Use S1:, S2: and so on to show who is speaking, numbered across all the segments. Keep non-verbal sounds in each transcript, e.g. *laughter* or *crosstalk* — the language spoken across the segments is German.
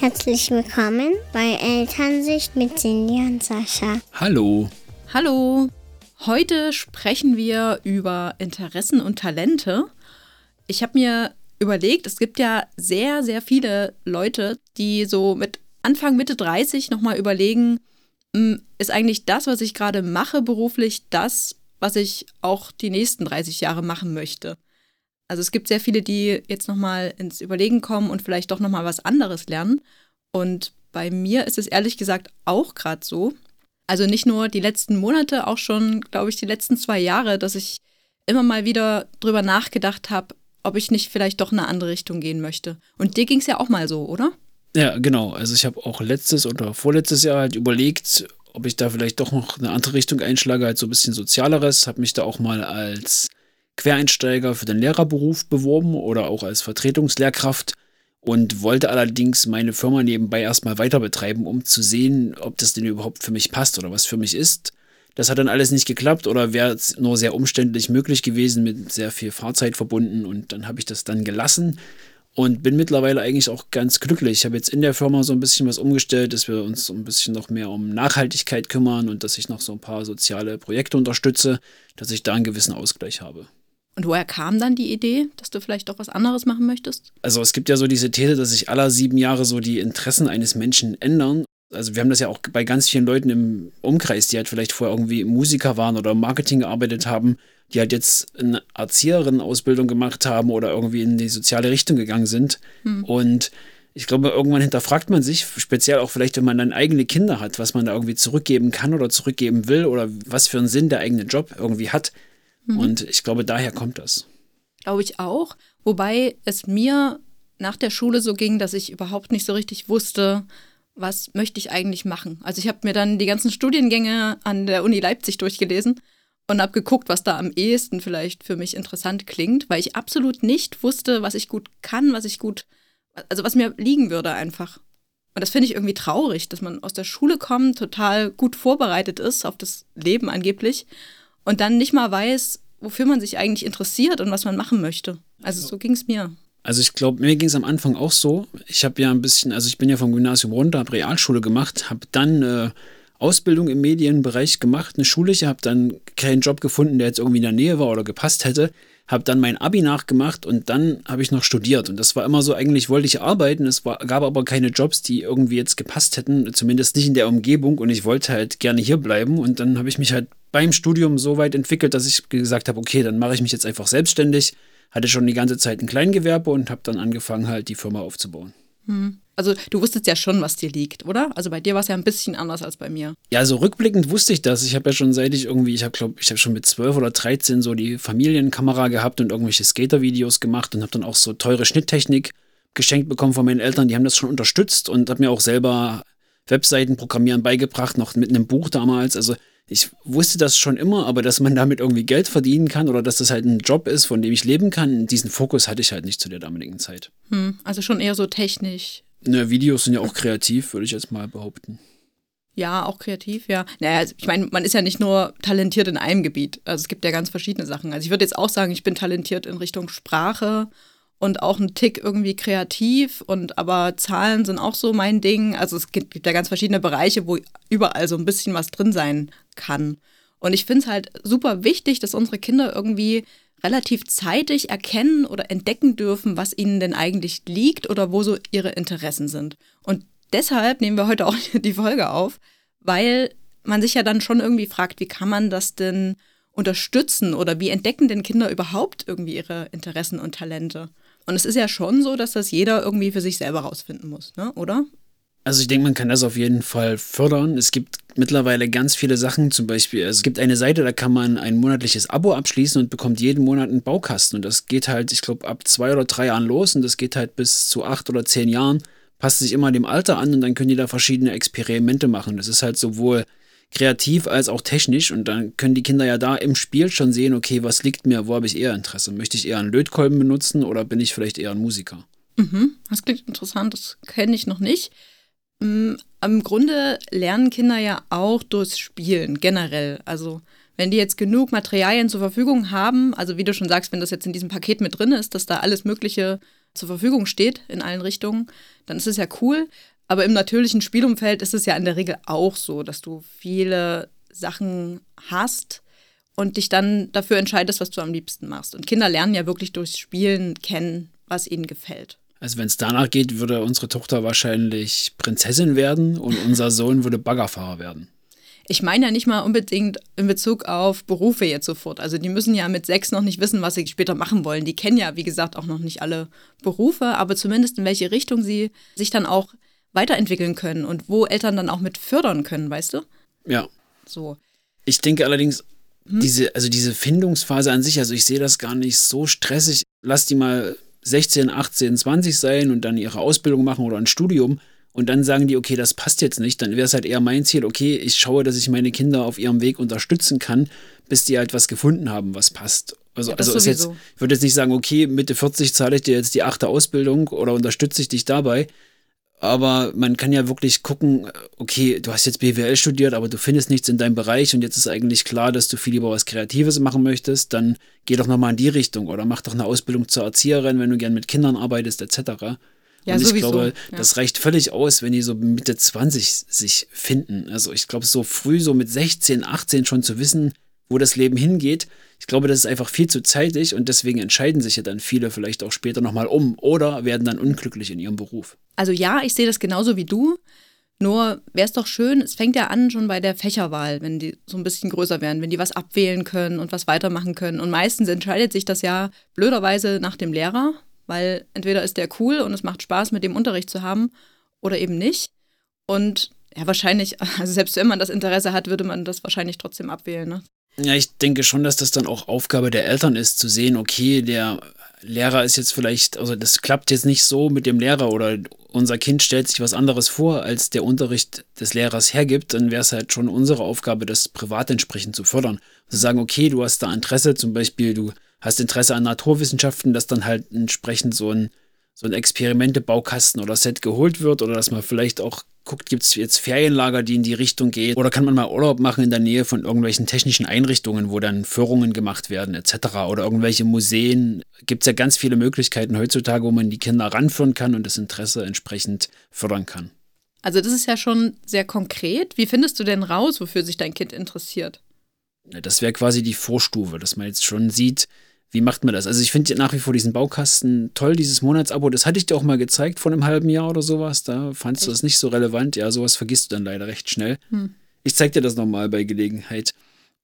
S1: Herzlich willkommen bei Elternsicht mit Cindy und Sascha.
S2: Hallo.
S3: Hallo. Heute sprechen wir über Interessen und Talente. Ich habe mir überlegt, es gibt ja sehr, sehr viele Leute, die so mit Anfang, Mitte 30 nochmal überlegen, hm, ist eigentlich das, was ich gerade mache beruflich, das, was ich auch die nächsten 30 Jahre machen möchte? Also es gibt sehr viele, die jetzt nochmal ins Überlegen kommen und vielleicht doch nochmal was anderes lernen. Und bei mir ist es ehrlich gesagt auch gerade so. Also nicht nur die letzten Monate, auch schon, glaube ich, die letzten zwei Jahre, dass ich immer mal wieder drüber nachgedacht habe, ob ich nicht vielleicht doch in eine andere Richtung gehen möchte. Und dir ging es ja auch mal so, oder?
S2: Ja, genau. Also ich habe auch letztes oder vorletztes Jahr halt überlegt, ob ich da vielleicht doch noch eine andere Richtung einschlage, halt so ein bisschen sozialeres. Habe mich da auch mal als Quereinsteiger für den Lehrerberuf beworben oder auch als Vertretungslehrkraft und wollte allerdings meine Firma nebenbei erstmal weiter betreiben, um zu sehen, ob das denn überhaupt für mich passt oder was für mich ist. Das hat dann alles nicht geklappt oder wäre nur sehr umständlich möglich gewesen, mit sehr viel Fahrzeit verbunden und dann habe ich das dann gelassen und bin mittlerweile eigentlich auch ganz glücklich. Ich habe jetzt in der Firma so ein bisschen was umgestellt, dass wir uns so ein bisschen noch mehr um Nachhaltigkeit kümmern und dass ich noch so ein paar soziale Projekte unterstütze, dass ich da einen gewissen Ausgleich habe.
S3: Und woher kam dann die Idee, dass du vielleicht doch was anderes machen möchtest?
S2: Also es gibt ja so diese These, dass sich alle sieben Jahre so die Interessen eines Menschen ändern. Also wir haben das ja auch bei ganz vielen Leuten im Umkreis, die halt vielleicht vorher irgendwie Musiker waren oder im Marketing gearbeitet haben, die halt jetzt eine Erzieherin-Ausbildung gemacht haben oder irgendwie in die soziale Richtung gegangen sind. Hm. Und ich glaube, irgendwann hinterfragt man sich, speziell auch vielleicht, wenn man dann eigene Kinder hat, was man da irgendwie zurückgeben kann oder zurückgeben will oder was für einen Sinn der eigene Job irgendwie hat. Mhm. Und ich glaube, daher kommt das.
S3: Glaube ich auch. Wobei es mir nach der Schule so ging, dass ich überhaupt nicht so richtig wusste, was möchte ich eigentlich machen. Also ich habe mir dann die ganzen Studiengänge an der Uni Leipzig durchgelesen und habe geguckt, was da am ehesten vielleicht für mich interessant klingt, weil ich absolut nicht wusste, was ich gut kann, was ich gut, also was mir liegen würde einfach. Und das finde ich irgendwie traurig, dass man aus der Schule kommt, total gut vorbereitet ist auf das Leben angeblich und dann nicht mal weiß, wofür man sich eigentlich interessiert und was man machen möchte. Also so ging es mir.
S2: Also ich glaube, mir ging es am Anfang auch so. Ich habe ja ein bisschen, also ich bin ja vom Gymnasium runter, habe Realschule gemacht, habe dann äh, Ausbildung im Medienbereich gemacht, eine schulische, habe dann keinen Job gefunden, der jetzt irgendwie in der Nähe war oder gepasst hätte, habe dann mein Abi nachgemacht und dann habe ich noch studiert. Und das war immer so, eigentlich wollte ich arbeiten, es war, gab aber keine Jobs, die irgendwie jetzt gepasst hätten, zumindest nicht in der Umgebung und ich wollte halt gerne hier bleiben und dann habe ich mich halt beim Studium so weit entwickelt, dass ich gesagt habe, okay, dann mache ich mich jetzt einfach selbstständig. Hatte schon die ganze Zeit ein Kleingewerbe und habe dann angefangen, halt die Firma aufzubauen.
S3: Hm. Also du wusstest ja schon, was dir liegt, oder? Also bei dir war es ja ein bisschen anders als bei mir.
S2: Ja, also rückblickend wusste ich das. Ich habe ja schon seit ich irgendwie, ich habe glaube, ich habe schon mit 12 oder 13 so die Familienkamera gehabt und irgendwelche Skater-Videos gemacht und habe dann auch so teure Schnitttechnik geschenkt bekommen von meinen Eltern. Die haben das schon unterstützt und habe mir auch selber Webseiten programmieren beigebracht, noch mit einem Buch damals. Also ich wusste das schon immer, aber dass man damit irgendwie Geld verdienen kann oder dass das halt ein Job ist, von dem ich leben kann, diesen Fokus hatte ich halt nicht zu der damaligen Zeit.
S3: Hm, also schon eher so technisch.
S2: Ne, Videos sind ja auch kreativ, würde ich jetzt mal behaupten.
S3: Ja, auch kreativ, ja. Naja, also ich meine, man ist ja nicht nur talentiert in einem Gebiet. Also es gibt ja ganz verschiedene Sachen. Also ich würde jetzt auch sagen, ich bin talentiert in Richtung Sprache und auch ein Tick irgendwie kreativ und aber Zahlen sind auch so mein Ding. Also es gibt, gibt ja ganz verschiedene Bereiche, wo überall so ein bisschen was drin sein kann. Und ich finde es halt super wichtig, dass unsere Kinder irgendwie relativ zeitig erkennen oder entdecken dürfen, was ihnen denn eigentlich liegt oder wo so ihre Interessen sind. Und deshalb nehmen wir heute auch *laughs* die Folge auf, weil man sich ja dann schon irgendwie fragt, wie kann man das denn unterstützen oder wie entdecken denn Kinder überhaupt irgendwie ihre Interessen und Talente? Und es ist ja schon so, dass das jeder irgendwie für sich selber rausfinden muss, ne? oder?
S2: Also ich denke, man kann das auf jeden Fall fördern. Es gibt mittlerweile ganz viele Sachen, zum Beispiel, es gibt eine Seite, da kann man ein monatliches Abo abschließen und bekommt jeden Monat einen Baukasten. Und das geht halt, ich glaube, ab zwei oder drei Jahren los und das geht halt bis zu acht oder zehn Jahren. Passt sich immer dem Alter an und dann können die da verschiedene Experimente machen. Das ist halt sowohl kreativ als auch technisch und dann können die Kinder ja da im Spiel schon sehen, okay, was liegt mir, wo habe ich eher Interesse? Möchte ich eher einen Lötkolben benutzen oder bin ich vielleicht eher ein Musiker?
S3: Mhm, das klingt interessant, das kenne ich noch nicht. Mm, Im Grunde lernen Kinder ja auch durchs Spielen generell. Also wenn die jetzt genug Materialien zur Verfügung haben, also wie du schon sagst, wenn das jetzt in diesem Paket mit drin ist, dass da alles Mögliche zur Verfügung steht in allen Richtungen, dann ist es ja cool. Aber im natürlichen Spielumfeld ist es ja in der Regel auch so, dass du viele Sachen hast und dich dann dafür entscheidest, was du am liebsten machst. Und Kinder lernen ja wirklich durchs Spielen kennen, was ihnen gefällt.
S2: Also wenn es danach geht, würde unsere Tochter wahrscheinlich Prinzessin werden und unser Sohn würde Baggerfahrer werden.
S3: Ich meine ja nicht mal unbedingt in Bezug auf Berufe jetzt sofort. Also die müssen ja mit sechs noch nicht wissen, was sie später machen wollen. Die kennen ja, wie gesagt, auch noch nicht alle Berufe, aber zumindest in welche Richtung sie sich dann auch weiterentwickeln können und wo Eltern dann auch mit fördern können, weißt du?
S2: Ja.
S3: So.
S2: Ich denke allerdings, hm? diese, also diese Findungsphase an sich, also ich sehe das gar nicht so stressig. Lass die mal 16, 18, 20 sein und dann ihre Ausbildung machen oder ein Studium und dann sagen die, okay, das passt jetzt nicht, dann wäre es halt eher mein Ziel, okay, ich schaue, dass ich meine Kinder auf ihrem Weg unterstützen kann, bis die halt was gefunden haben, was passt. Also,
S3: Ja,
S2: also ist jetzt, ich würde jetzt nicht sagen, okay, Mitte 40 zahle ich dir jetzt die achte Ausbildung oder unterstütze ich dich dabei. Aber man kann ja wirklich gucken, okay, du hast jetzt BWL studiert, aber du findest nichts in deinem Bereich und jetzt ist eigentlich klar, dass du viel lieber was Kreatives machen möchtest, dann geh doch nochmal in die Richtung oder mach doch eine Ausbildung zur Erzieherin, wenn du gern mit Kindern arbeitest, etc.
S3: Ja,
S2: und ich
S3: sowieso,
S2: glaube,
S3: ja.
S2: das reicht völlig aus, wenn die so Mitte 20 sich finden. Also ich glaube, so früh, so mit 16, 18 schon zu wissen, wo das Leben hingeht, ich glaube, das ist einfach viel zu zeitig und deswegen entscheiden sich ja dann viele vielleicht auch später nochmal um oder werden dann unglücklich in ihrem Beruf.
S3: Also ja, ich sehe das genauso wie du. Nur wäre es doch schön, es fängt ja an schon bei der Fächerwahl, wenn die so ein bisschen größer werden, wenn die was abwählen können und was weitermachen können. Und meistens entscheidet sich das ja blöderweise nach dem Lehrer, weil entweder ist der cool und es macht Spaß, mit dem Unterricht zu haben oder eben nicht. Und ja, wahrscheinlich, *laughs* also selbst wenn man das Interesse hat, würde man das wahrscheinlich trotzdem abwählen. Ne?
S2: Ja, ich denke schon, dass das dann auch Aufgabe der Eltern ist, zu sehen, okay, der Lehrer ist jetzt vielleicht, also das klappt jetzt nicht so mit dem Lehrer oder unser Kind stellt sich was anderes vor, als der Unterricht des Lehrers hergibt, dann wäre es halt schon unsere Aufgabe, das privat entsprechend zu fördern. Zu sagen, okay, du hast da Interesse, zum Beispiel, du hast Interesse an Naturwissenschaften, dass dann halt entsprechend so ein, so ein Experimente-Baukasten oder Set geholt wird oder dass man vielleicht auch guckt, gibt es jetzt Ferienlager, die in die Richtung gehen oder kann man mal Urlaub machen in der Nähe von irgendwelchen technischen Einrichtungen, wo dann Führungen gemacht werden etc. oder irgendwelche Museen. Gibt es ja ganz viele Möglichkeiten heutzutage, wo man die Kinder ranführen kann und das Interesse entsprechend fördern kann.
S3: Also das ist ja schon sehr konkret. Wie findest du denn raus, wofür sich dein Kind interessiert?
S2: Das wäre quasi die Vorstufe, dass man jetzt schon sieht, wie macht man das? Also ich finde nach wie vor diesen Baukasten toll, dieses Monatsabo. Das hatte ich dir auch mal gezeigt vor einem halben Jahr oder sowas. Da fandst du das nicht so relevant. Ja, sowas vergisst du dann leider recht schnell.
S3: Hm.
S2: Ich zeig dir das nochmal bei Gelegenheit.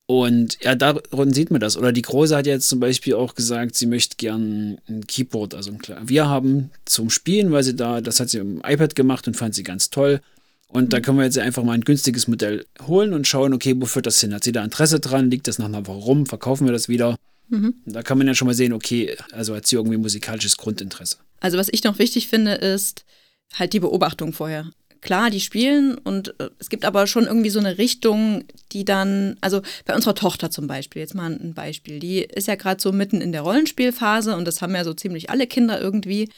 S2: Und ja, darin sieht man das. Oder die Große hat jetzt zum Beispiel auch gesagt, sie möchte gern ein Keyboard, also ein Klavier haben zum Spielen, weil sie da, das hat sie im iPad gemacht und fand sie ganz toll. Und da können wir jetzt einfach mal ein günstiges Modell holen und schauen, okay, wo führt das hin? Hat sie da Interesse dran? Liegt das nach einer Woche rum? Verkaufen wir das wieder?
S3: Mhm.
S2: Da kann man ja schon mal sehen, okay, also hat sie irgendwie musikalisches Grundinteresse.
S3: Also was ich noch wichtig finde, ist halt die Beobachtung vorher. Klar, die spielen und äh, es gibt aber schon irgendwie so eine Richtung, die dann, also bei unserer Tochter zum Beispiel, jetzt mal ein Beispiel, die ist ja gerade so mitten in der Rollenspielphase und das haben ja so ziemlich alle Kinder irgendwie.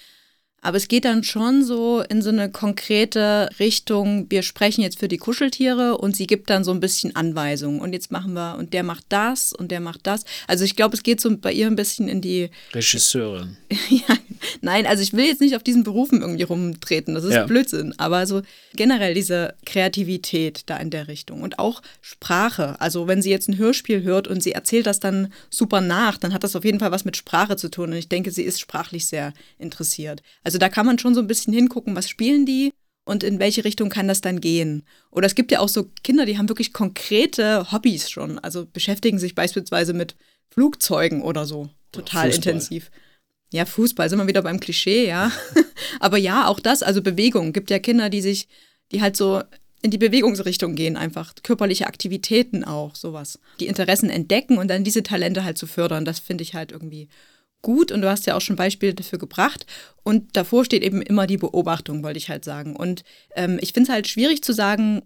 S3: Aber es geht dann schon so in so eine konkrete Richtung, wir sprechen jetzt für die Kuscheltiere und sie gibt dann so ein bisschen Anweisungen. Und jetzt machen wir, und der macht das und der macht das. Also ich glaube, es geht so bei ihr ein bisschen in die
S2: Regisseurin. *laughs*
S3: ja, nein, also ich will jetzt nicht auf diesen Berufen irgendwie rumtreten, das ist
S2: Ja.
S3: Blödsinn, aber so generell diese Kreativität da in der Richtung und auch Sprache. Also wenn sie jetzt ein Hörspiel hört und sie erzählt das dann super nach, dann hat das auf jeden Fall was mit Sprache zu tun und ich denke, sie ist sprachlich sehr interessiert. Also da kann man schon so ein bisschen hingucken, was spielen die und in welche Richtung kann das dann gehen. Oder es gibt ja auch so Kinder, die haben wirklich konkrete Hobbys schon, also beschäftigen sich beispielsweise mit Flugzeugen oder so. Total
S2: Fußball.
S3: intensiv. Ja, Fußball, sind wir wieder beim Klischee, ja. *laughs* Aber ja, auch das, also Bewegung. Gibt ja Kinder, die sich, die halt so in die Bewegungsrichtung gehen, einfach körperliche Aktivitäten auch, sowas. Die Interessen entdecken und dann diese Talente halt zu fördern, das finde ich halt irgendwie gut. Und du hast ja auch schon Beispiele dafür gebracht. Und davor steht eben immer die Beobachtung, wollte ich halt sagen. Und ähm, ich finde es halt schwierig zu sagen,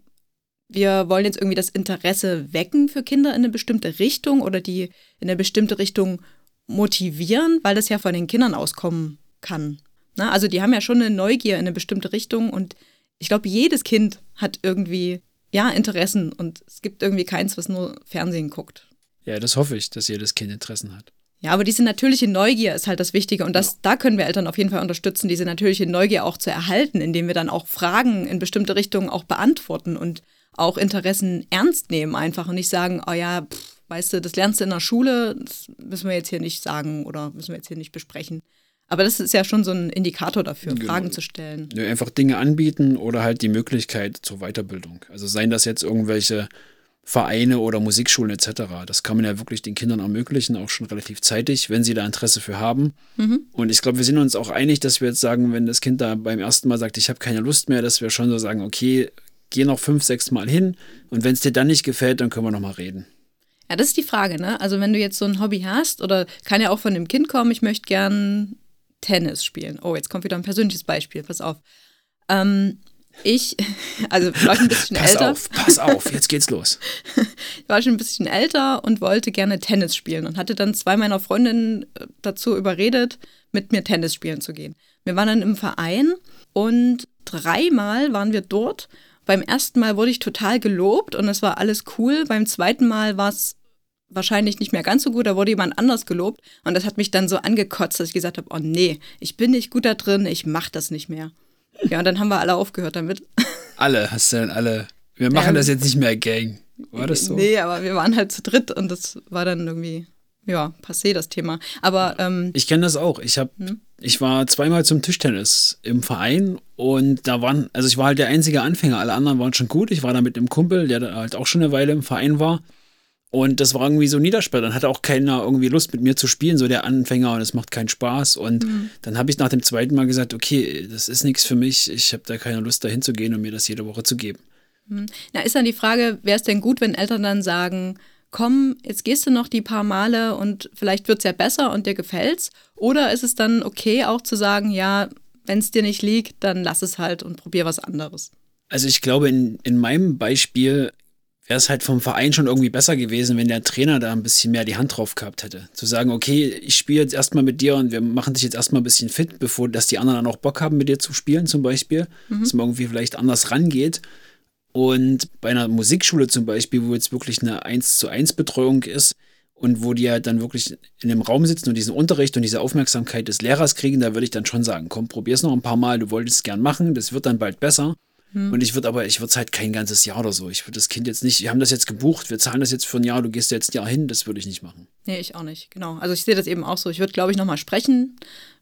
S3: wir wollen jetzt irgendwie das Interesse wecken für Kinder in eine bestimmte Richtung oder die in eine bestimmte Richtung motivieren, weil das ja von den Kindern auskommen kann. Na, also die haben ja schon eine Neugier in eine bestimmte Richtung und ich glaube, jedes Kind hat irgendwie ja Interessen und es gibt irgendwie keins, was nur Fernsehen guckt.
S2: Ja, das hoffe ich, dass jedes Kind Interessen hat.
S3: Ja, aber diese natürliche Neugier ist halt das Wichtige und das, ja. da können wir Eltern auf jeden Fall unterstützen, diese natürliche Neugier auch zu erhalten, indem wir dann auch Fragen in bestimmte Richtungen auch beantworten und auch Interessen ernst nehmen einfach und nicht sagen, oh ja, pff, weißt du, das lernst du in der Schule, das müssen wir jetzt hier nicht sagen oder müssen wir jetzt hier nicht besprechen. Aber das ist ja schon so ein Indikator dafür, genau. Fragen zu stellen.
S2: Ja, einfach Dinge anbieten oder halt die Möglichkeit zur Weiterbildung. Also seien das jetzt irgendwelche Vereine oder Musikschulen etc. Das kann man ja wirklich den Kindern ermöglichen, auch schon relativ zeitig, wenn sie da Interesse für haben. Mhm. Und ich glaube, wir sind uns auch einig, dass wir jetzt sagen, wenn das Kind da beim ersten Mal sagt, ich habe keine Lust mehr, dass wir schon so sagen, okay, geh noch fünf, sechs Mal hin und wenn es dir dann nicht gefällt, dann können wir noch mal reden.
S3: Ja, das ist die Frage, ne? Also wenn du jetzt so ein Hobby hast oder kann ja auch von dem Kind kommen, ich möchte gern Tennis spielen. Oh, jetzt kommt wieder ein persönliches Beispiel, pass auf. Ähm, ich, *laughs* also war schon ein bisschen
S2: pass
S3: älter.
S2: Pass auf, pass auf, jetzt geht's los.
S3: ich *laughs* war schon ein bisschen älter und wollte gerne Tennis spielen und hatte dann zwei meiner Freundinnen äh, dazu überredet, mit mir Tennis spielen zu gehen. Wir waren dann im Verein und dreimal waren wir dort. Beim ersten Mal wurde ich total gelobt und es war alles cool. Beim zweiten Mal war es wahrscheinlich nicht mehr ganz so gut, da wurde jemand anders gelobt und das hat mich dann so angekotzt, dass ich gesagt habe, oh nee, ich bin nicht gut da drin, ich mach das nicht mehr. Ja, und dann haben wir alle aufgehört damit.
S2: Alle, hast du dann alle, wir machen ähm, das jetzt nicht mehr Gang. War das so?
S3: Nee, aber wir waren halt zu dritt und das war dann irgendwie, ja, passé das Thema. Aber ähm,
S2: ich kenne das auch. Ich habe, hm? ich war zweimal zum Tischtennis im Verein und da waren, also ich war halt der einzige Anfänger. Alle anderen waren schon gut. Ich war da mit einem Kumpel, der halt auch schon eine Weile im Verein war. Und das war irgendwie so niedersperrt. Dann hatte auch keiner irgendwie Lust mit mir zu spielen, so der Anfänger, und es macht keinen Spaß. Und mhm. dann habe ich nach dem zweiten Mal gesagt, okay, das ist nichts für mich. Ich habe da keine Lust, dahin zu gehen und mir das jede Woche zu geben.
S3: Mhm. Na, ist dann die Frage, wäre es denn gut, wenn Eltern dann sagen, komm, jetzt gehst du noch die paar Male und vielleicht wird es ja besser und dir gefällt's? Oder ist es dann okay, auch zu sagen, ja, wenn es dir nicht liegt, dann lass es halt und probier was anderes?
S2: Also ich glaube, in, in meinem Beispiel wäre es halt vom Verein schon irgendwie besser gewesen, wenn der Trainer da ein bisschen mehr die Hand drauf gehabt hätte. Zu sagen, okay, ich spiele jetzt erstmal mit dir und wir machen dich jetzt erstmal ein bisschen fit, bevor dass die anderen dann auch Bock haben, mit dir zu spielen, zum Beispiel. Mhm. Dass man irgendwie vielleicht anders rangeht. Und bei einer Musikschule zum Beispiel, wo jetzt wirklich eine 1 zu 1 Betreuung ist und wo die halt dann wirklich in dem Raum sitzen und diesen Unterricht und diese Aufmerksamkeit des Lehrers kriegen, da würde ich dann schon sagen, komm, probier's noch ein paar Mal, du wolltest es gern machen, das wird dann bald besser. Hm. Und ich würde aber, ich würde es halt kein ganzes Jahr oder so. Ich würde das Kind jetzt nicht, wir haben das jetzt gebucht, wir zahlen das jetzt für ein Jahr, du gehst jetzt ein Jahr hin, das würde ich nicht machen.
S3: Nee, ich auch nicht, genau. Also ich sehe das eben auch so. Ich würde, glaube ich, nochmal sprechen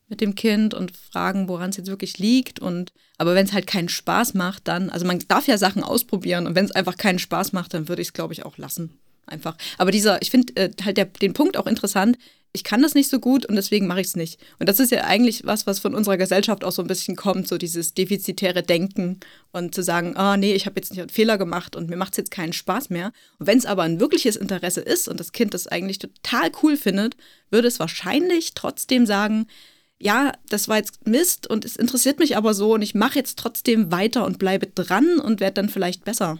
S3: mit dem Kind und fragen, woran es jetzt wirklich liegt. Und aber wenn es halt keinen Spaß macht, dann, also man darf ja Sachen ausprobieren und wenn es einfach keinen Spaß macht, dann würde ich es, glaube ich, auch lassen. Einfach. Aber dieser, ich finde äh, halt der, den Punkt auch interessant, ich kann das nicht so gut und deswegen mache ich es nicht. Und das ist ja eigentlich was, was von unserer Gesellschaft auch so ein bisschen kommt, so dieses defizitäre Denken und zu sagen, oh, nee, ich habe jetzt nicht einen Fehler gemacht und mir macht es jetzt keinen Spaß mehr. Und wenn es aber ein wirkliches Interesse ist und das Kind das eigentlich total cool findet, würde es wahrscheinlich trotzdem sagen, ja, das war jetzt Mist und es interessiert mich aber so und ich mache jetzt trotzdem weiter und bleibe dran und werde dann vielleicht besser.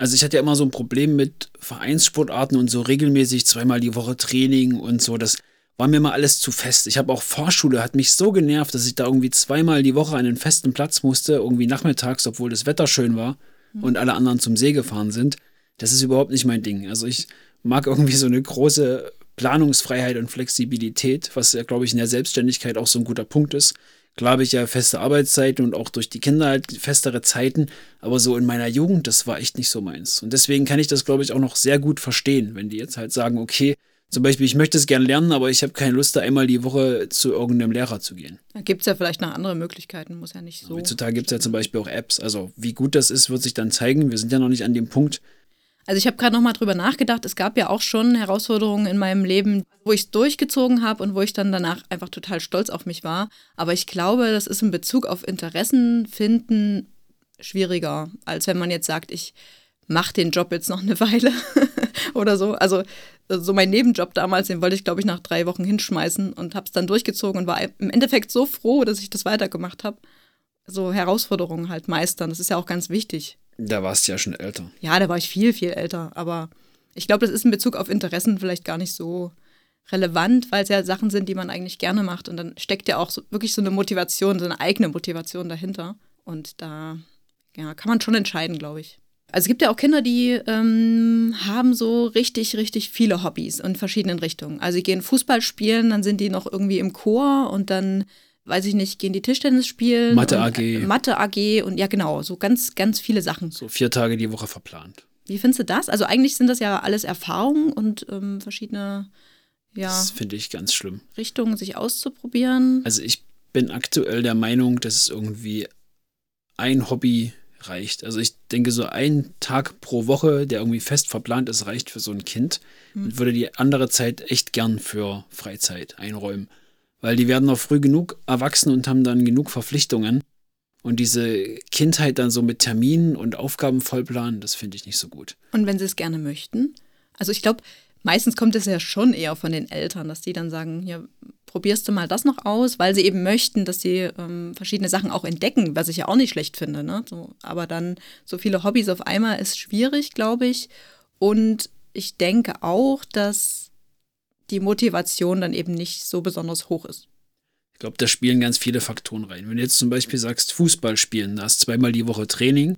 S2: Also ich hatte ja immer so ein Problem mit Vereinssportarten und so regelmäßig zweimal die Woche Training und so. Das war mir mal alles zu fest. Ich habe auch Vorschule, hat mich so genervt, dass ich da irgendwie zweimal die Woche an einen festen Platz musste, irgendwie nachmittags, obwohl das Wetter schön war mhm. und alle anderen zum See gefahren sind. Das ist überhaupt nicht mein Ding. Also ich mag irgendwie so eine große Planungsfreiheit und Flexibilität, was ja, glaube ich, in der Selbstständigkeit auch so ein guter Punkt ist. Klar habe ich ja feste Arbeitszeiten und auch durch die Kinder halt festere Zeiten, aber so in meiner Jugend, das war echt nicht so meins. Und deswegen kann ich das, glaube ich, auch noch sehr gut verstehen, wenn die jetzt halt sagen, okay, zum Beispiel, ich möchte es gerne lernen, aber ich habe keine Lust, da einmal die Woche zu irgendeinem Lehrer zu gehen.
S3: Da gibt es ja vielleicht noch andere Möglichkeiten, muss ja nicht so.
S2: Heutzutage gibt es ja zum Beispiel auch Apps. Also wie gut das ist, wird sich dann zeigen. Wir sind ja noch nicht an dem Punkt,
S3: also ich habe gerade noch mal drüber nachgedacht. Es gab ja auch schon Herausforderungen in meinem Leben, wo ich es durchgezogen habe und wo ich dann danach einfach total stolz auf mich war. Aber ich glaube, das ist in Bezug auf Interessen finden schwieriger, als wenn man jetzt sagt, ich mache den Job jetzt noch eine *laughs* Weile oder so. Also so mein Nebenjob damals, den wollte ich, glaube ich, nach drei Wochen hinschmeißen und habe es dann durchgezogen und war im Endeffekt so froh, dass ich das weitergemacht habe. So Herausforderungen halt meistern, das ist ja auch ganz wichtig.
S2: Da warst du ja schon älter.
S3: Ja, da war ich viel, viel älter. Aber ich glaube, das ist in Bezug auf Interessen vielleicht gar nicht so relevant, weil es ja Sachen sind, die man eigentlich gerne macht. Und dann steckt ja auch so, wirklich so eine Motivation, so eine eigene Motivation dahinter. Und da ja, kann man schon entscheiden, glaube ich. Also es gibt ja auch Kinder, die ähm, haben so richtig, richtig viele Hobbys in verschiedenen Richtungen. Also sie gehen Fußball spielen, dann sind die noch irgendwie im Chor und dann, weiß ich nicht, gehen die Tischtennis spielen.
S2: Mathe
S3: und,
S2: AG.
S3: äh, Mathe AG und ja genau, so ganz, ganz viele Sachen.
S2: So vier Tage die Woche verplant.
S3: Wie findest du das? Also eigentlich sind das ja alles Erfahrungen und ähm, verschiedene ja,
S2: Das finde ich ganz schlimm.
S3: Richtungen, sich auszuprobieren.
S2: Also ich bin aktuell der Meinung, dass es irgendwie ein Hobby reicht. Also ich denke, so ein Tag pro Woche, der irgendwie fest verplant ist, reicht für so ein Kind und würde die andere Zeit echt gern für Freizeit einräumen. Weil die werden noch früh genug erwachsen und haben dann genug Verpflichtungen. Und diese Kindheit dann so mit Terminen und Aufgaben vollplanen, das finde ich nicht so gut.
S3: Und wenn sie es gerne möchten. Also ich glaube, meistens kommt es ja schon eher von den Eltern, dass die dann sagen, ja, probierst du mal das noch aus, weil sie eben möchten, dass sie ähm, verschiedene Sachen auch entdecken, was ich ja auch nicht schlecht finde. Ne? So, aber dann so viele Hobbys auf einmal ist schwierig, glaube ich. Und ich denke auch, dass die Motivation dann eben nicht so besonders hoch ist.
S2: Ich glaube, da spielen ganz viele Faktoren rein. Wenn du jetzt zum Beispiel sagst, Fußball spielen, da hast zweimal die Woche Training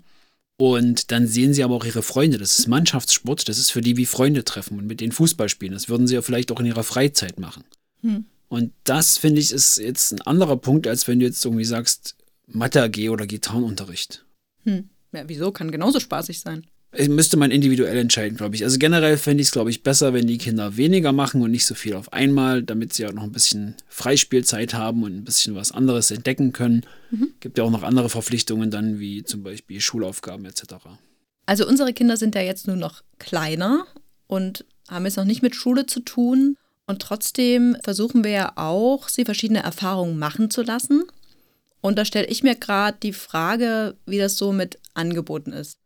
S2: und dann sehen sie aber auch ihre Freunde. Das ist Mannschaftssport, das ist für die wie Freunde treffen und mit denen Fußball spielen. Das würden sie ja vielleicht auch in ihrer Freizeit machen.
S3: Hm.
S2: Und das, finde ich, ist jetzt ein anderer Punkt, als wenn du jetzt irgendwie sagst, Mathe AG oder Gitarrenunterricht.
S3: Hm. Ja, wieso? Kann genauso spaßig sein.
S2: Äh, Müsste man individuell entscheiden, glaube ich. Also generell fände ich es, glaube ich, besser, wenn die Kinder weniger machen und nicht so viel auf einmal, damit sie auch noch ein bisschen Freispielzeit haben und ein bisschen was anderes entdecken können. Gibt ja auch noch andere Verpflichtungen dann, wie zum Beispiel Schulaufgaben etc.
S3: Also unsere Kinder sind ja jetzt nur noch kleiner und haben jetzt noch nicht mit Schule zu tun. Und trotzdem versuchen wir ja auch, sie verschiedene Erfahrungen machen zu lassen. Und da stelle ich mir gerade die Frage, wie das so mit Angeboten ist.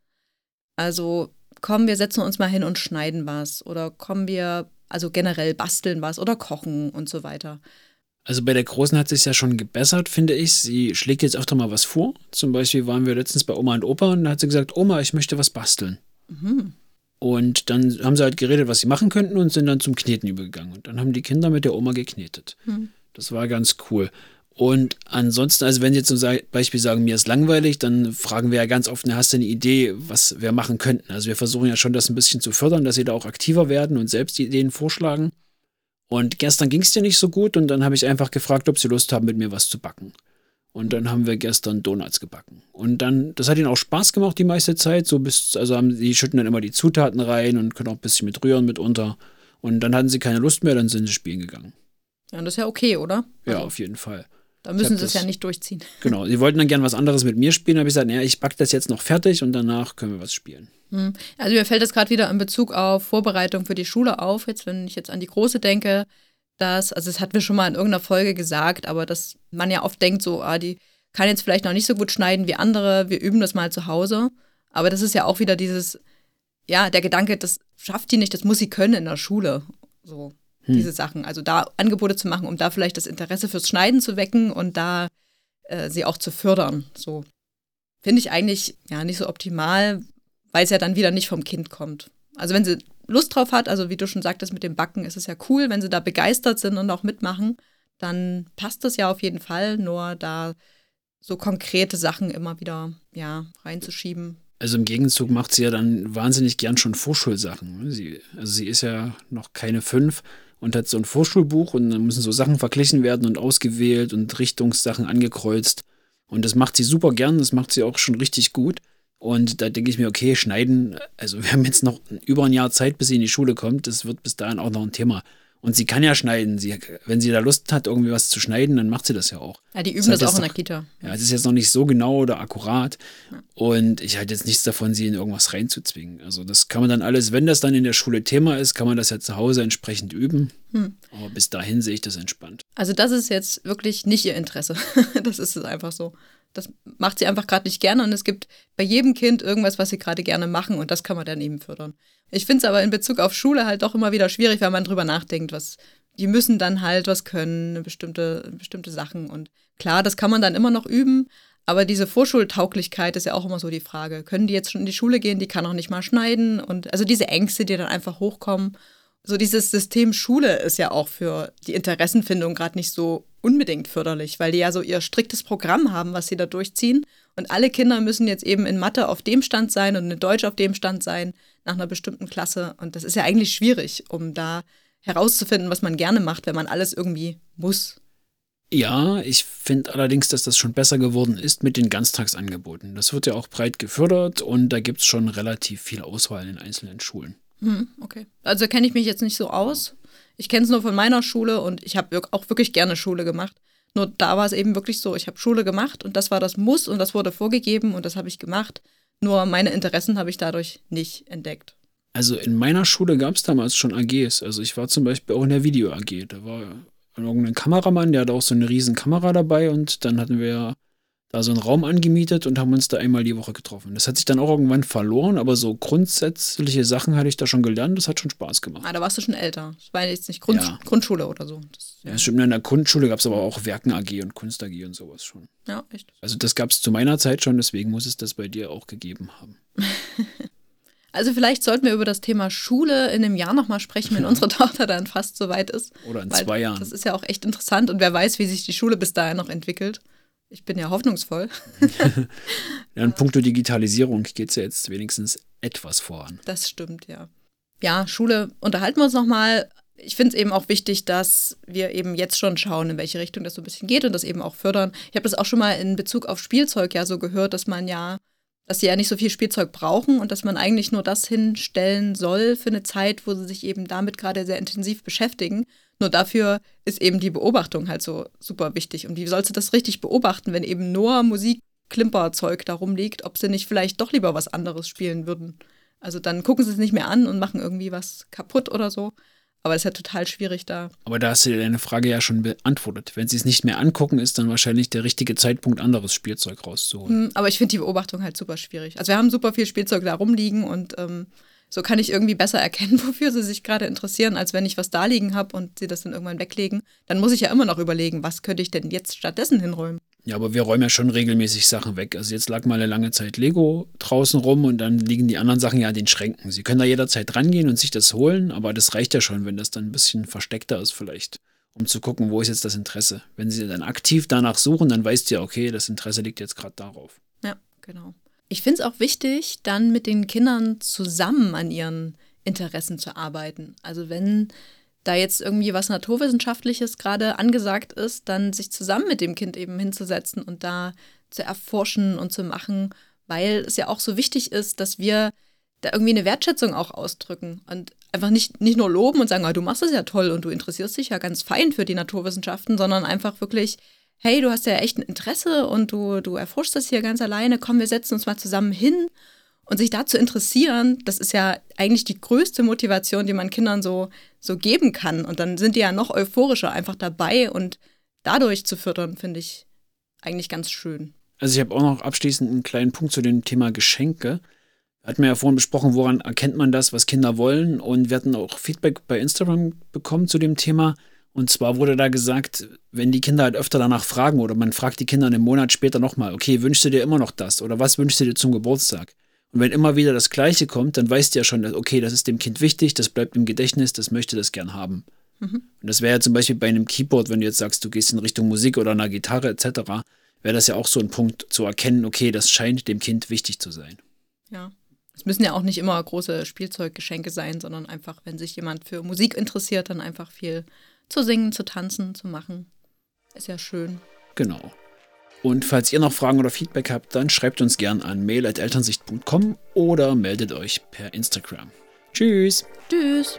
S3: Also kommen wir setzen uns mal hin und schneiden was oder kommen wir also generell basteln was oder kochen und so weiter.
S2: Also bei der Großen hat sich ja schon gebessert, finde ich. Sie schlägt jetzt öfter mal was vor. Zum Beispiel waren wir letztens bei Oma und Opa und da hat sie gesagt, Oma, ich möchte was basteln. Und dann haben sie halt geredet, was sie machen könnten und sind dann zum Kneten übergegangen. Und dann haben die Kinder mit der Oma geknetet. Das war ganz cool. Und ansonsten, also wenn sie jetzt zum Beispiel sagen, mir ist langweilig, dann fragen wir ja ganz oft, hast du eine Idee, was wir machen könnten? Also wir versuchen ja schon das ein bisschen zu fördern, dass sie da auch aktiver werden und selbst die Ideen vorschlagen. Und gestern ging es dir nicht so gut und dann habe ich einfach gefragt, ob sie Lust haben, mit mir was zu backen. Und dann haben wir gestern Donuts gebacken. Und dann, das hat ihnen auch Spaß gemacht die meiste Zeit. So bis, also haben die schütten dann immer die Zutaten rein und können auch ein bisschen mit rühren mitunter. Und dann hatten sie keine Lust mehr, dann sind sie spielen gegangen.
S3: Ja, und das ist ja okay, oder?
S2: Ja,
S3: Also,
S2: auf jeden Fall.
S3: Da müssen sie es ja nicht durchziehen. *laughs*
S2: Genau. Sie wollten dann gern was anderes mit mir spielen. Da habe ich gesagt, naja, ich back das jetzt noch fertig und danach können wir was spielen.
S3: Hm. Also mir fällt das gerade wieder in Bezug auf Vorbereitung für die Schule auf, jetzt wenn ich jetzt an die Große denke, dass, also das hatten wir schon mal in irgendeiner Folge gesagt, aber dass man ja oft denkt, so, ah, die kann jetzt vielleicht noch nicht so gut schneiden wie andere, wir üben das mal zu Hause. Aber das ist ja auch wieder dieses, ja, der Gedanke, das schafft die nicht, das muss sie können in der Schule. So, diese Sachen. Also da Angebote zu machen, um da vielleicht das Interesse fürs Schneiden zu wecken und da äh, sie auch zu fördern. So. Finde ich eigentlich ja nicht so optimal, weil es ja dann wieder nicht vom Kind kommt. Also wenn sie Lust drauf hat, also wie du schon sagtest mit dem Backen, ist es ja cool, wenn sie da begeistert sind und auch mitmachen, dann passt das ja auf jeden Fall, nur da so konkrete Sachen immer wieder ja reinzuschieben.
S2: Also im Gegenzug macht sie ja dann wahnsinnig gern schon Vorschulsachen. ne? Sie, also sie ist ja noch keine fünf und hat so ein Vorschulbuch und dann müssen so Sachen verglichen werden und ausgewählt und Richtungssachen angekreuzt. Und das macht sie super gern, das macht sie auch schon richtig gut. Und da denke ich mir, okay, schneiden, also *laughs* wir haben jetzt noch über ein Jahr Zeit, bis sie in die Schule kommt. Das wird bis dahin auch noch ein Thema. Und sie kann ja schneiden. Sie, wenn sie da Lust hat, irgendwie was zu schneiden, dann macht sie das ja auch.
S3: Ja, die üben
S2: Das
S3: das, auch in der Kita.
S2: Ja, es ist jetzt noch nicht so genau oder akkurat. Und ich halte jetzt nichts davon, sie in irgendwas reinzuzwingen. Also das kann man dann alles, wenn das dann in der Schule Thema ist, kann man das ja zu Hause entsprechend üben. Aber bis dahin sehe ich das entspannt.
S3: Also das ist jetzt wirklich nicht ihr Interesse. *laughs* das ist es einfach so. Das macht sie einfach gerade nicht gerne und es gibt bei jedem Kind irgendwas, was sie gerade gerne machen und das kann man dann eben fördern. Ich finde es aber in Bezug auf Schule halt doch immer wieder schwierig, wenn man drüber nachdenkt, was die müssen dann halt was können, bestimmte, bestimmte Sachen und klar, das kann man dann immer noch üben, aber diese Vorschultauglichkeit ist ja auch immer so die Frage. Können die jetzt schon in die Schule gehen? Die kann auch nicht mal schneiden und also diese Ängste, die dann einfach hochkommen so dieses System Schule ist ja auch für die Interessenfindung gerade nicht so unbedingt förderlich, weil die ja so ihr striktes Programm haben, was sie da durchziehen. Und alle Kinder müssen jetzt eben in Mathe auf dem Stand sein und in Deutsch auf dem Stand sein, nach einer bestimmten Klasse. Und das ist ja eigentlich schwierig, um da herauszufinden, was man gerne macht, wenn man alles irgendwie muss.
S2: Ja, ich finde allerdings, dass das schon besser geworden ist mit den Ganztagsangeboten. Das wird ja auch breit gefördert und da gibt es schon relativ viel Auswahl in einzelnen Schulen.
S3: Hm, okay. Also kenne ich mich jetzt nicht so aus. Ich kenne es nur von meiner Schule und ich habe auch wirklich gerne Schule gemacht. Nur da war es eben wirklich so, ich habe Schule gemacht und das war das Muss und das wurde vorgegeben und das habe ich gemacht. Nur meine Interessen habe ich dadurch nicht entdeckt.
S2: Also in meiner Schule gab es damals schon AGs. Also ich war zum Beispiel auch in der Video AG. Da war irgendein Kameramann, der hatte auch so eine riesen Kamera dabei und dann hatten wir da so einen Raum angemietet und haben uns da einmal die Woche getroffen. Das hat sich dann auch irgendwann verloren, aber so grundsätzliche Sachen hatte ich da schon gelernt. Das hat schon Spaß gemacht.
S3: Ah, da warst du schon älter. Das war jetzt nicht Grund
S2: Ja.
S3: Grundschule oder so. Das,
S2: Ja, stimmt. In der Grundschule gab es aber auch Werken AG und Kunst AG und sowas schon.
S3: ja, echt.
S2: Also das gab es zu meiner Zeit schon, deswegen muss es das bei dir auch gegeben haben. *laughs*
S3: Also vielleicht sollten wir über das Thema Schule in einem Jahr nochmal sprechen, wenn unsere *laughs* Tochter dann fast so weit ist.
S2: Oder in zwei Jahren.
S3: Das ist ja auch echt interessant und wer weiß, wie sich die Schule bis dahin noch entwickelt. Ich bin ja hoffnungsvoll. *laughs*
S2: Ja, in puncto Digitalisierung geht es ja jetzt wenigstens etwas voran.
S3: Das stimmt, ja. Ja, Schule, unterhalten wir uns nochmal. Ich finde es eben auch wichtig, dass wir eben jetzt schon schauen, in welche Richtung das so ein bisschen geht und das eben auch fördern. Ich habe das auch schon mal in Bezug auf Spielzeug ja so gehört, dass man ja, dass sie ja nicht so viel Spielzeug brauchen und dass man eigentlich nur das hinstellen soll für eine Zeit, wo sie sich eben damit gerade sehr intensiv beschäftigen. Nur dafür ist eben die Beobachtung halt so super wichtig. Und wie sollst du das richtig beobachten, wenn eben nur Musik, Klimperzeug da rumliegt, ob sie nicht vielleicht doch lieber was anderes spielen würden? Also dann gucken sie es nicht mehr an und machen irgendwie was kaputt oder so. Aber es ist ja total schwierig da.
S2: Aber da hast du dir deine Frage ja schon beantwortet. Wenn sie es nicht mehr angucken, ist dann wahrscheinlich der richtige Zeitpunkt, anderes Spielzeug rauszuholen.
S3: Hm, Aber ich finde die Beobachtung halt super schwierig. Also wir haben super viel Spielzeug da rumliegen und ähm, so kann ich irgendwie besser erkennen, *laughs* wofür sie sich gerade interessieren, als wenn ich was da liegen habe und sie das dann irgendwann weglegen. Dann muss ich ja immer noch überlegen, was könnte ich denn jetzt stattdessen hinräumen.
S2: Ja, aber wir räumen ja schon regelmäßig Sachen weg. Also jetzt lag mal eine lange Zeit Lego draußen rum und dann liegen die anderen Sachen ja in den Schränken. Sie können da jederzeit rangehen und sich das holen, aber das reicht ja schon, wenn das dann ein bisschen versteckter ist vielleicht, um zu gucken, wo ist jetzt das Interesse. Wenn sie dann aktiv danach suchen, dann weißt du ja, okay, das Interesse liegt jetzt gerade darauf.
S3: Ja, genau. Ich finde es auch wichtig, dann mit den Kindern zusammen an ihren Interessen zu arbeiten. Also wenn da jetzt irgendwie was Naturwissenschaftliches gerade angesagt ist, dann sich zusammen mit dem Kind eben hinzusetzen und da zu erforschen und zu machen, weil es ja auch so wichtig ist, dass wir da irgendwie eine Wertschätzung auch ausdrücken und einfach nicht, nicht nur loben und sagen, ah, du machst es ja toll und du interessierst dich ja ganz fein für die Naturwissenschaften, sondern einfach wirklich, hey, du hast ja echt ein Interesse und du, du erforschst das hier ganz alleine, komm, wir setzen uns mal zusammen hin und sich da zu interessieren, das ist ja eigentlich die größte Motivation, die man Kindern so, so geben kann. Und dann sind die ja noch euphorischer einfach dabei und dadurch zu fördern, finde ich eigentlich ganz schön.
S2: Also ich habe auch noch abschließend einen kleinen Punkt zu dem Thema Geschenke. Wir hatten ja vorhin besprochen, woran erkennt man das, was Kinder wollen. Und wir hatten auch Feedback bei Instagram bekommen zu dem Thema. Und zwar wurde da gesagt, wenn die Kinder halt öfter danach fragen oder man fragt die Kinder einen Monat später nochmal, okay, wünschst du dir immer noch das oder was wünschst du dir zum Geburtstag? Und wenn immer wieder das Gleiche kommt, dann weißt du ja schon, okay, das ist dem Kind wichtig, das bleibt im Gedächtnis, das möchte das gern haben. Und das wäre ja zum Beispiel bei einem Keyboard, wenn du jetzt sagst, du gehst in Richtung Musik oder einer Gitarre etc., wäre das ja auch so ein Punkt zu erkennen, okay, das scheint dem Kind wichtig zu sein.
S3: Ja. Es müssen ja auch nicht immer große Spielzeuggeschenke sein, sondern einfach, wenn sich jemand für Musik interessiert, dann einfach viel zu singen, zu tanzen, zu machen. Ist ja schön.
S2: Genau. Und falls ihr noch Fragen oder Feedback habt, dann schreibt uns gern an mail.elternsicht.com oder meldet euch per Instagram. Tschüss!
S3: Tschüss.